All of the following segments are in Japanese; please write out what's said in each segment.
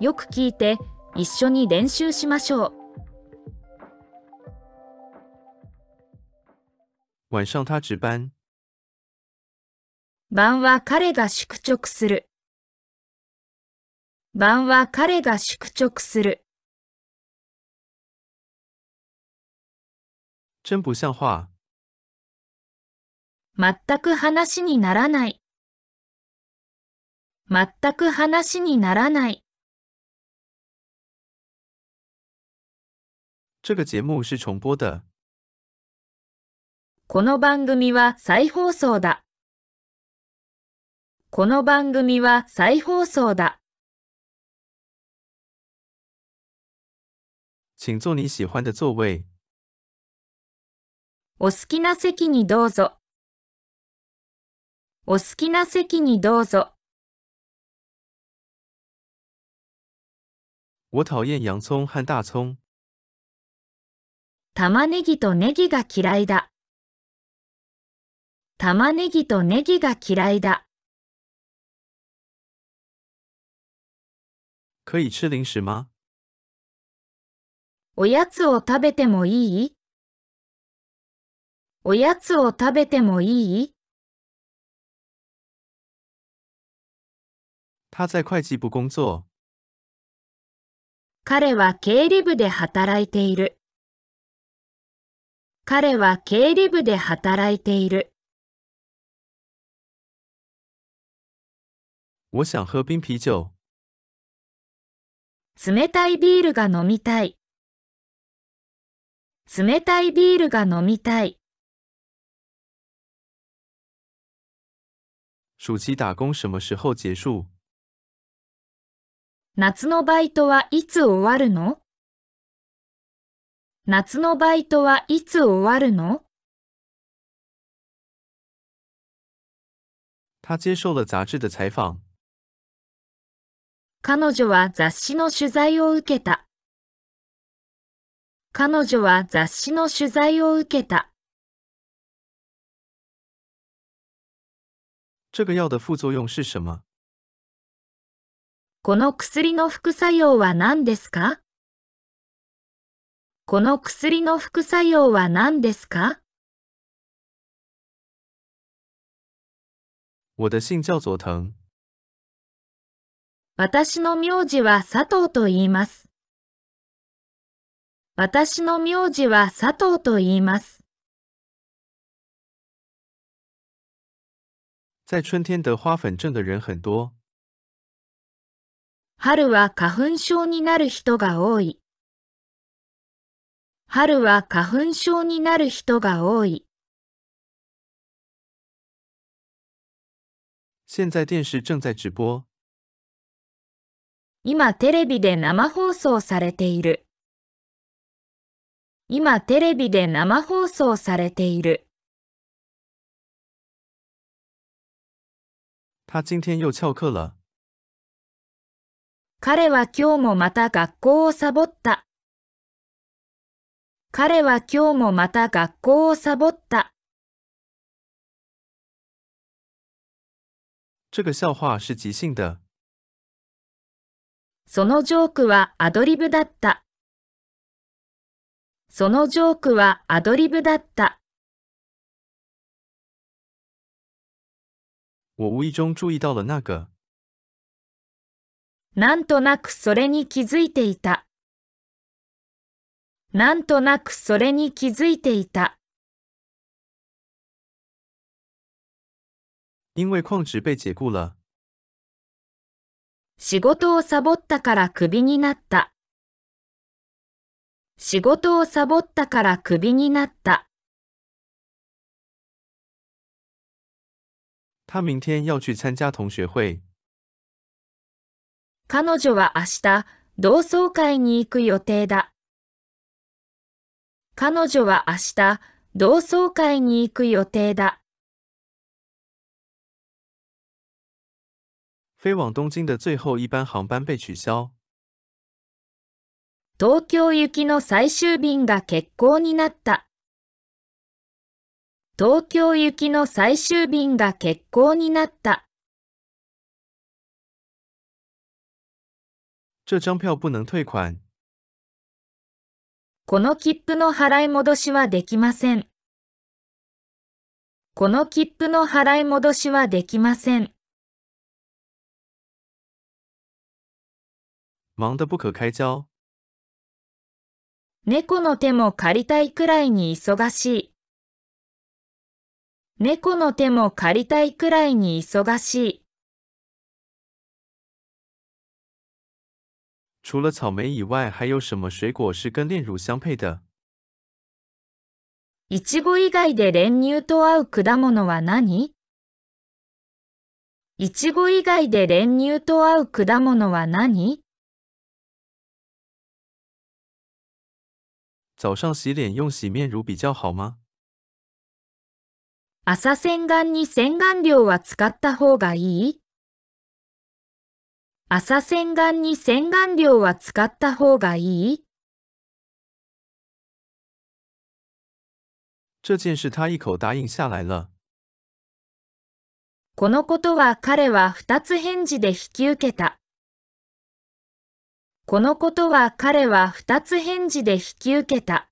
よく聞いて一緒に練習しましょう。晚上他值班。晩は彼が宿直する。晩は彼が宿直する。真不像话。全く話にならない。全く話にならない。这个节目是重播的。この番組は再放送だ。この番組は再放送だ。请坐你喜欢的座位。お好きな席にどうぞ。お好きな席にどうぞ。我讨厌洋葱和大葱。玉ねぎとネギが嫌いだ。玉ねぎとネギが嫌いだ。可以吃零食吗？おやつを食べてもいい？おやつを食べてもいい？他在会计部工作。彼は経理部で働いている。彼は経理部で働いている。我想喝冰啤酒。冷たいビールが飲みたい。冷たいビールが飲みたい。暑期打工什么时候结束？夏のバイトはいつ終わるの？夏のバイトはいつ終わるの？他接受了杂志的采访。彼女は雑誌の取材を受けた。彼女は雑誌の取材を受けた。这个药的副作用是什么？この薬の副作用は何ですか？この薬の副作用は何ですか？私の名字は佐藤と言います。私の名字は佐藤と言います。在春天得花粉症的人很多。春は花粉症になる人が多い。春は花粉症になる人が多い。现在电视正在直播。今テレビで生放送されている。今テレビで生放送されている。他今天又翘课了。彼は今日もまた学校をサボった。彼は今日もまた学校をサボった。这个笑话是即兴的。そのジョークはアドリブだった。そのジョークはアドリブだった。我无意中注意到了那个。なんとなくそれに気づいていた。なんとなくそれに気づいていた。因为旷职被解雇了。仕事をサボったからクビになった。仕事をサボったからクビになった。他明天要去参加同学会。彼女は明日、同窓会に行く予定だ。彼女は明日、同窓会に行く予定だ。飞往东京的最後一班航班被取消。東京行きの最終便が欠航になった。東京行きの最終便が欠航になった。这张票不能退款。この切符の払い戻しはできません。この切符の払い戻しはできません。忙得不可开交。猫の手も借りたいくらいに忙しい。猫の手も借りたいくらいに忙しい。除了草莓以外，还有什么水果是跟炼乳相配的？いちご以外で練乳と合う果物は何いちご以外で練乳と合う果物は何早上洗脸用洗面乳比较好吗？朝洗顔に洗顔料は使った方がいい 朝洗顔に洗顔料は使った方がいい？这件事他一口答应下来了。このことは彼は二つ返事で引き受けた。このことは彼は二つ返事で引き受けた。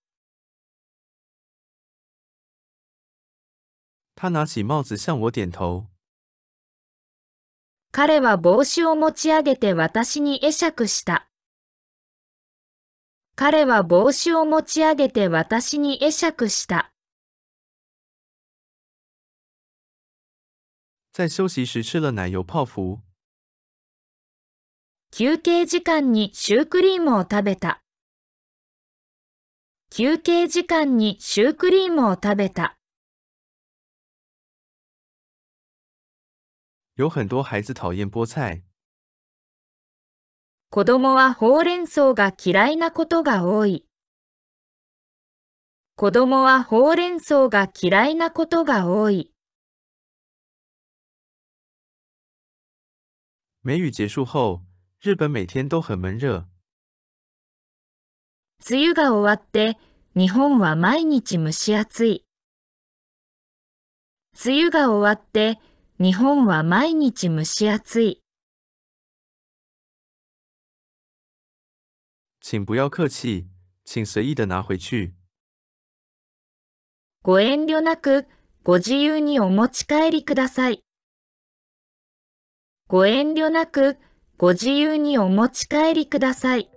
他拿起帽子向我点头。彼は帽子を持ち上げて私に会釈した。彼は帽子を持ち上げて私に会釈した。在休息时吃了奶油泡芙。休憩時間にシュークリームを食べた。休憩時間にシュークリームを食べた。有很多孩子讨厌菠菜。子供はほうれん草が嫌いなことが多い。子供はほうれん草が嫌いなことが多い。梅雨结束后，日本每天都很闷热。梅雨が終わって、日本は毎日蒸し暑い。梅雨が終わって、日本は毎日蒸し暑い。请不要客气，请随意的拿回去。ご遠慮なく、ご自由にお持ち帰りください。ご遠慮なく、ご自由にお持ち帰りください。